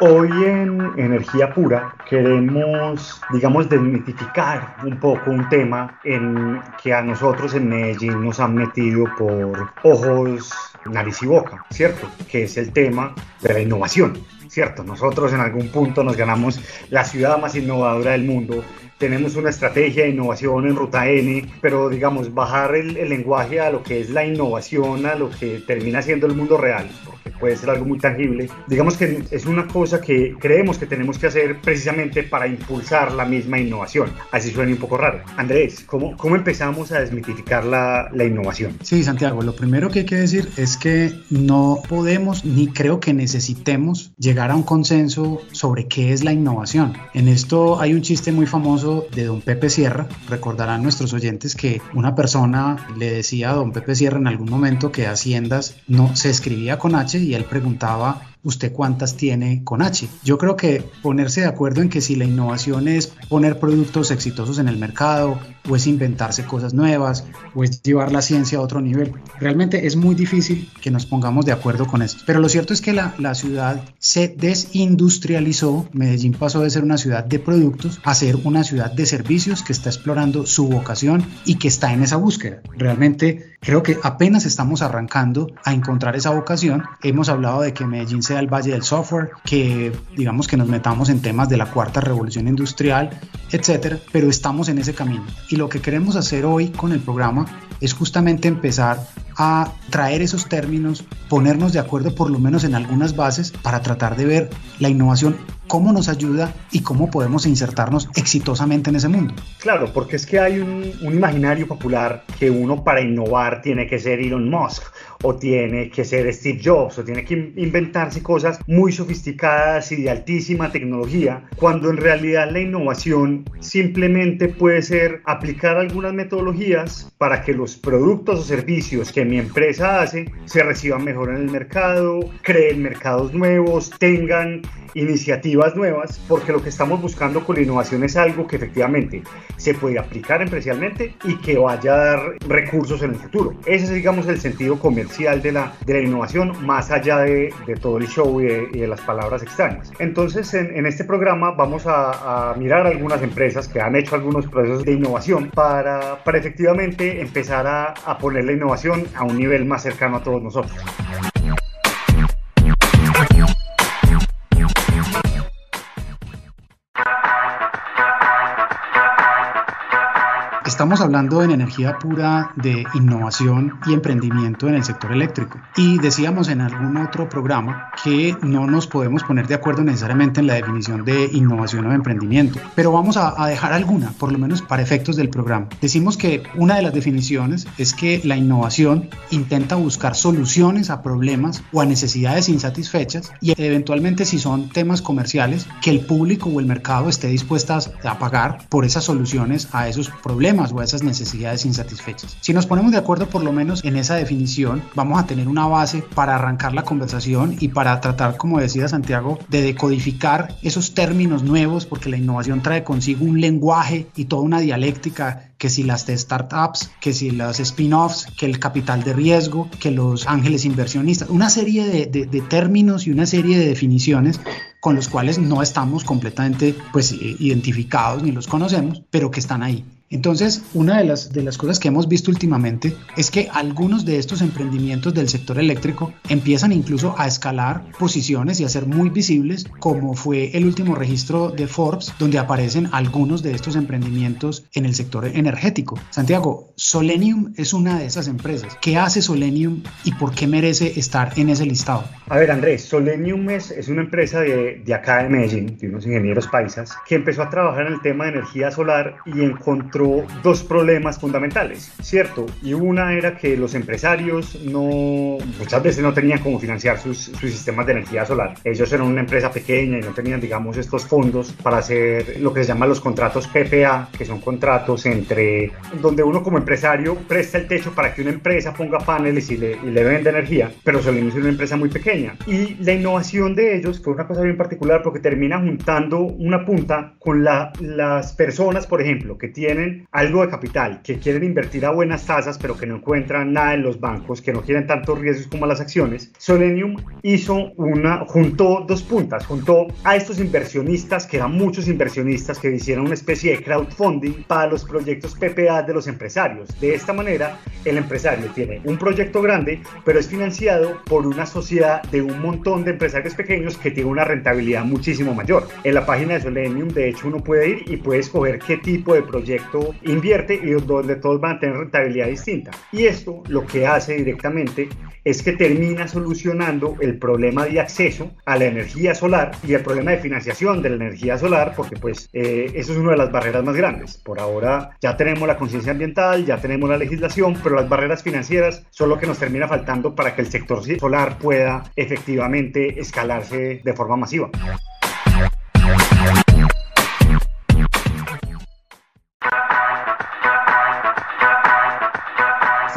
Hoy en Energía Pura queremos, digamos, desmitificar un poco un tema en que a nosotros en Medellín nos han metido por ojos, nariz y boca, ¿cierto? Que es el tema de la innovación, ¿cierto? Nosotros en algún punto nos ganamos la ciudad más innovadora del mundo tenemos una estrategia de innovación en Ruta N, pero digamos, bajar el, el, lenguaje a lo que es la innovación, a lo que termina siendo el mundo real, puede ser algo muy tangible. Digamos que es una cosa que creemos que tenemos que hacer precisamente para impulsar la misma innovación. Así suena un poco raro. Andrés, ¿cómo, cómo empezamos a desmitificar la, la innovación? Sí, Santiago, lo primero que hay que decir es que no podemos ni creo que necesitemos llegar a un consenso sobre qué es la innovación. En esto hay un chiste muy famoso de don Pepe Sierra. Recordarán nuestros oyentes que una persona le decía a don Pepe Sierra en algún momento que Haciendas no se escribía con H y él preguntaba usted cuántas tiene con H. Yo creo que ponerse de acuerdo en que si la innovación es poner productos exitosos en el mercado, o es inventarse cosas nuevas, o es llevar la ciencia a otro nivel, realmente es muy difícil que nos pongamos de acuerdo con esto. Pero lo cierto es que la, la ciudad se desindustrializó, Medellín pasó de ser una ciudad de productos a ser una ciudad de servicios que está explorando su vocación y que está en esa búsqueda. Realmente creo que apenas estamos arrancando a encontrar esa vocación. Hemos hablado de que Medellín sea el Valle del Software, que digamos que nos metamos en temas de la cuarta revolución industrial, etcétera, pero estamos en ese camino. Lo que queremos hacer hoy con el programa es justamente empezar a traer esos términos, ponernos de acuerdo por lo menos en algunas bases para tratar de ver la innovación cómo nos ayuda y cómo podemos insertarnos exitosamente en ese mundo. Claro, porque es que hay un, un, imaginario popular que uno para innovar tiene que ser Elon Musk o tiene que ser Steve Jobs o tiene que inventarse cosas muy sofisticadas y de altísima tecnología, cuando en realidad la innovación simplemente puede ser aplicar algunas metodologías para que los productos o servicios que mi empresa hace se reciban mejor en el mercado, creen mercados nuevos, tengan iniciativas nuevas, porque lo que estamos buscando con la innovación es algo que efectivamente se puede aplicar empresarialmente y que vaya a dar recursos en el futuro. Ese es, digamos, el sentido comercial de la, de la innovación, más allá de, de todo el show y de, y de, las palabras extrañas. Entonces, en, en este programa vamos a, a, mirar algunas empresas que han hecho algunos procesos de innovación para, para efectivamente empezar a, a poner la innovación a un nivel más cercano a todos nosotros. Estamos hablando en energía pura de innovación y emprendimiento en el sector eléctrico. Y decíamos en algún otro programa que no nos podemos poner de acuerdo necesariamente en la definición de innovación o emprendimiento, pero vamos a, a, dejar alguna, por lo menos para efectos del programa. Decimos que una de las definiciones es que la innovación intenta buscar soluciones a problemas o a necesidades insatisfechas y eventualmente si son temas comerciales, que el público o el mercado esté dispuestas a pagar por esas soluciones a esos problemas o a esas necesidades insatisfechas. Si nos ponemos de acuerdo por lo menos en esa definición, vamos a tener una base para arrancar la conversación y para tratar, como decía Santiago, de decodificar esos términos nuevos, porque la innovación trae consigo un lenguaje y toda una dialéctica que si las de startups, que si las spin-offs, que el capital de riesgo, que los ángeles inversionistas, una serie de, de, de, términos y una serie de definiciones con los cuales no estamos completamente pues, identificados ni los conocemos, pero que están ahí. Entonces, una de las, de las cosas que hemos visto últimamente es que algunos de estos emprendimientos del sector eléctrico empiezan incluso a escalar posiciones y a ser muy visibles, como fue el último registro de Forbes, donde aparecen algunos de estos emprendimientos en el sector energético. Santiago, Solenium es una de esas empresas. ¿Qué hace Solenium y por qué merece estar en ese listado? A ver, Andrés, Solenium es, es una empresa de, de acá de Medellín, de unos ingenieros paisas, que empezó a trabajar en el tema de energía solar y encontró encontró dos problemas fundamentales, ¿cierto? Y una era que los empresarios no, muchas veces no tenían cómo financiar sus, sus sistemas de energía solar. Ellos eran una empresa pequeña y no tenían, digamos, estos fondos para hacer lo que se llama los contratos PPA, que son contratos entre donde uno como empresario presta el techo para que una empresa ponga paneles y le, y le venda energía, pero solo es una empresa muy pequeña. Y la innovación de ellos fue una cosa bien particular porque termina juntando una punta con la, las personas, por ejemplo, que tienen algo de capital, que quieren invertir a buenas tasas, pero que no encuentran nada en los bancos, que no quieren tantos riesgos como las acciones. Solenium hizo una, juntó dos puntas, juntó a estos inversionistas, que eran muchos inversionistas que hicieron una especie de crowdfunding para los proyectos PPA de los empresarios. De esta manera, el empresario tiene un proyecto grande, pero es financiado por una sociedad de un montón de empresarios pequeños que tiene una rentabilidad muchísimo mayor. En la página de Solenium, de hecho, uno puede ir y puede escoger qué tipo de proyecto invierte y donde todos van a tener rentabilidad distinta. Y esto lo que hace directamente es que termina solucionando el problema de acceso a la energía solar y el problema de financiación de la energía solar, porque pues eh, eso es una de las barreras más grandes. Por ahora ya tenemos la conciencia ambiental, ya tenemos la legislación, pero las barreras financieras son lo que nos termina faltando para que el sector solar pueda efectivamente escalarse de forma masiva.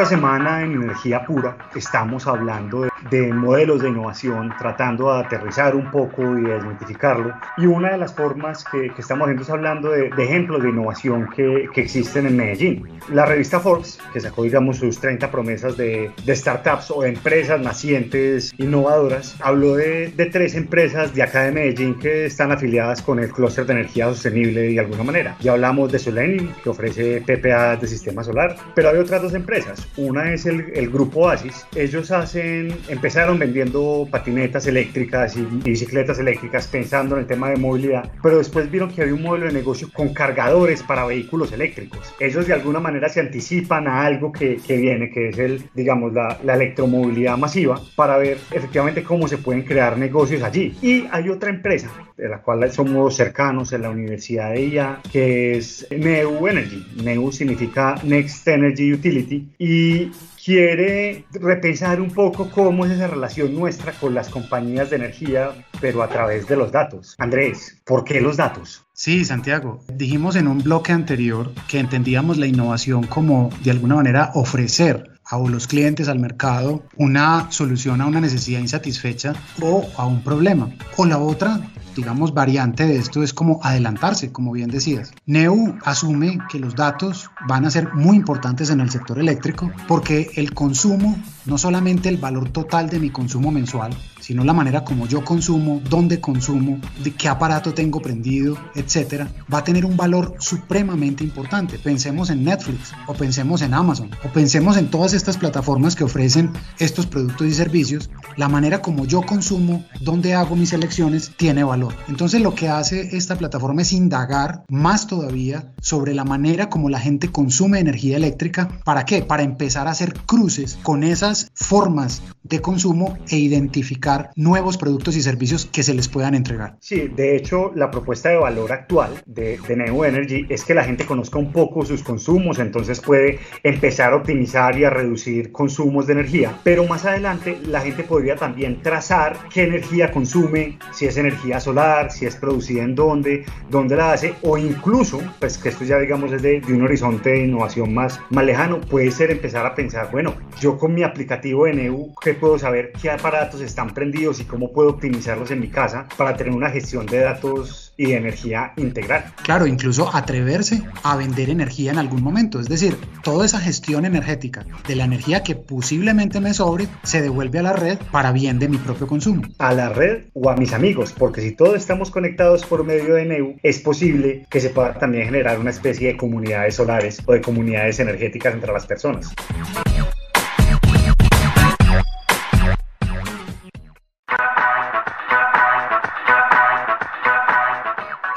Esta semana en Energía Pura estamos hablando de, de, modelos de innovación, tratando de aterrizar un poco y de desmitificarlo. Y una de las formas que, que estamos haciendo es hablando de, de ejemplos de innovación que, que, existen en Medellín. La revista Forbes, que sacó, digamos, sus 30 promesas de, de startups o de empresas nacientes innovadoras, habló de, de, tres empresas de acá de Medellín que están afiliadas con el clúster de energía sostenible de alguna manera. Ya hablamos de Solenium, que ofrece PPA de sistema solar, pero hay otras dos empresas. Una es el, el, grupo Oasis. Ellos hacen, empezaron vendiendo patinetas eléctricas y, bicicletas eléctricas pensando en el tema de movilidad, pero después vieron que había un modelo de negocio con cargadores para vehículos eléctricos. Ellos de alguna manera se anticipan a algo que, que viene, que es el, digamos, la, la, electromovilidad masiva, para ver efectivamente cómo se pueden crear negocios allí. Y hay otra empresa de la cual somos cercanos en la Universidad de IA, que es Neu Energy. Neu significa Next Energy Utility y quiere repensar un poco cómo es esa relación nuestra con las compañías de energía, pero a través de los datos. Andrés, ¿por qué los datos? Sí, Santiago. Dijimos en un bloque anterior que entendíamos la innovación como de alguna manera ofrecer a los clientes, al mercado, una solución a una necesidad insatisfecha o a un problema. O la otra, digamos, variante de esto es como adelantarse, como bien decías. Neu asume que los datos van a ser muy importantes en el sector eléctrico porque el consumo, no solamente el valor total de mi consumo mensual, sino la manera como yo consumo, dónde consumo, de qué aparato tengo prendido, etcétera, va a tener un valor supremamente importante. Pensemos en Netflix o pensemos en Amazon o pensemos en todas estas plataformas que ofrecen estos productos y servicios. La manera como yo consumo, dónde hago mis elecciones, tiene valor. Entonces lo que hace esta plataforma es indagar más todavía sobre la manera como la gente consume energía eléctrica. ¿Para qué? Para empezar a hacer cruces con esas formas de consumo e identificar nuevos productos y servicios que se les puedan entregar. Sí, de hecho, la propuesta de valor actual de, de Neo Energy es que la gente conozca un poco sus consumos, entonces puede empezar a optimizar y a reducir consumos de energía. Pero más adelante, la gente podría también trazar qué energía consume, si es energía solar, si es producida en dónde, dónde la hace, o incluso, pues que esto ya digamos es de, un horizonte de innovación más, más lejano, puede ser empezar a pensar, bueno, yo con mi aplicativo de Neu, ¿qué puedo saber qué aparatos están prendidos y cómo puedo optimizarlos en mi casa para tener una gestión de datos y de energía integral. Claro, incluso atreverse a vender energía en algún momento. Es decir, toda esa gestión energética de la energía que posiblemente me sobre se devuelve a la red para bien de mi propio consumo. A la red o a mis amigos, porque si todos estamos conectados por medio de NEU, es posible que se pueda también generar una especie de comunidades solares o de comunidades energéticas entre las personas.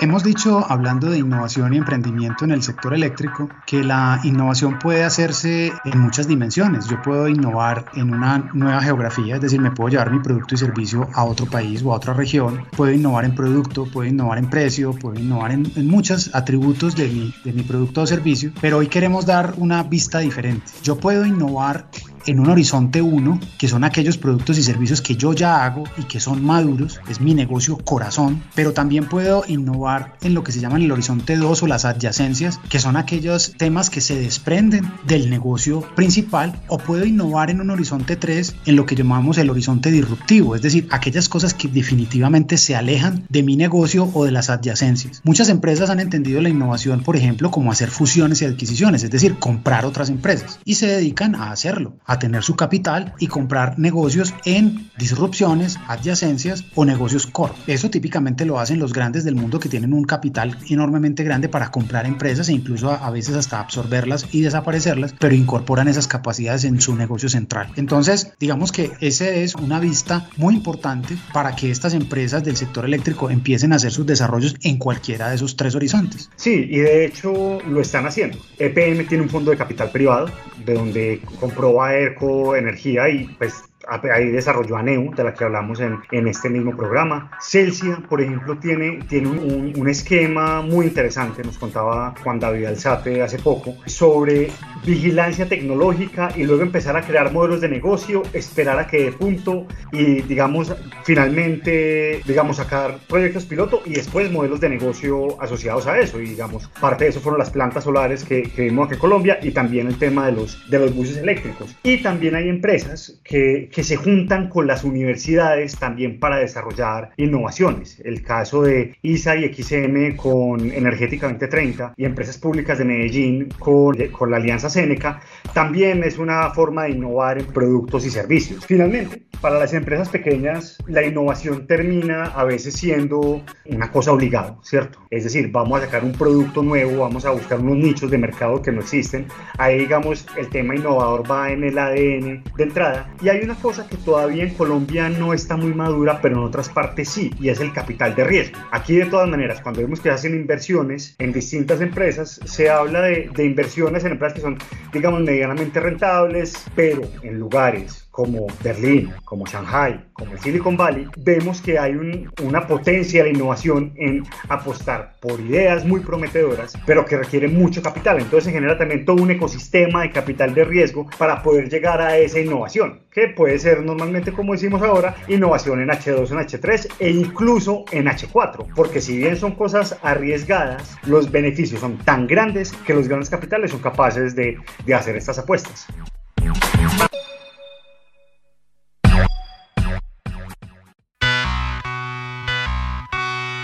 Hemos dicho, hablando de innovación y emprendimiento en el sector eléctrico, que la innovación puede hacerse en muchas dimensiones. Yo puedo innovar en una nueva geografía, es decir, me puedo llevar mi producto y servicio a otro país o a otra región. Puedo innovar en producto, puedo innovar en precio, puedo innovar en, muchos atributos de mi, de mi producto o servicio, pero hoy queremos dar una vista diferente. Yo puedo innovar en un horizonte 1, que son aquellos productos y servicios que yo ya hago y que son maduros, es mi negocio corazón, pero también puedo innovar en lo que se llama el horizonte 2 o las adyacencias, que son aquellos temas que se desprenden del negocio principal, o puedo innovar en un horizonte 3 en lo que llamamos el horizonte disruptivo, es decir, aquellas cosas que definitivamente se alejan de mi negocio o de las adyacencias. Muchas empresas han entendido la innovación, por ejemplo, como hacer fusiones y adquisiciones, es decir, comprar otras empresas, y se dedican a hacerlo, a tener su capital y comprar negocios en disrupciones, adyacencias o negocios core. Eso típicamente lo hacen los grandes del mundo que tienen un capital enormemente grande para comprar empresas e incluso a, veces hasta absorberlas y desaparecerlas, pero incorporan esas capacidades en su negocio central. Entonces, digamos que esa es una vista muy importante para que estas empresas del sector eléctrico empiecen a hacer sus desarrollos en cualquiera de esos tres horizontes. Sí, y de hecho lo están haciendo. EPM tiene un fondo de capital privado de donde compró Energía y pues ahí desarrolló ANEU, de la que hablamos en, en, este mismo programa. Celsia, por ejemplo, tiene, tiene un, un, esquema muy interesante, nos contaba Juan David Alzate hace poco, sobre vigilancia tecnológica y luego empezar a crear modelos de negocio, esperar a que de punto y, digamos, finalmente, digamos, sacar proyectos piloto y después modelos de negocio asociados a eso. Y, digamos, parte de eso fueron las plantas solares que, que vimos aquí en Colombia y también el tema de los, de los buses eléctricos. Y también hay empresas que, que se juntan con las universidades también para desarrollar innovaciones. El caso de ISA y XM con Energética 2030 y empresas públicas de Medellín con, con la Alianza Seneca también es una forma de innovar en productos y servicios. Finalmente, para las empresas pequeñas, la innovación termina a veces siendo una cosa obligada, ¿cierto? Es decir, vamos a sacar un producto nuevo, vamos a buscar unos nichos de mercado que no existen. Ahí, digamos, el tema innovador va en el ADN de entrada. Y hay una cosa que todavía en Colombia no está muy madura, pero en otras partes sí, y es el capital de riesgo. Aquí de todas maneras, cuando vemos que hacen inversiones en distintas empresas, se habla de, de inversiones en empresas que son, digamos, medianamente rentables, pero en lugares como Berlín, como Shanghai, como Silicon Valley, vemos que hay una potencia de innovación en apostar por ideas muy prometedoras, pero que requieren mucho capital. Entonces se genera también todo un ecosistema de capital de riesgo para poder llegar a esa innovación, que puede ser normalmente, como decimos ahora, innovación en H2, en H3 e incluso en H4, porque si bien son cosas arriesgadas, los beneficios son tan grandes que los grandes capitales son capaces de, de hacer estas apuestas.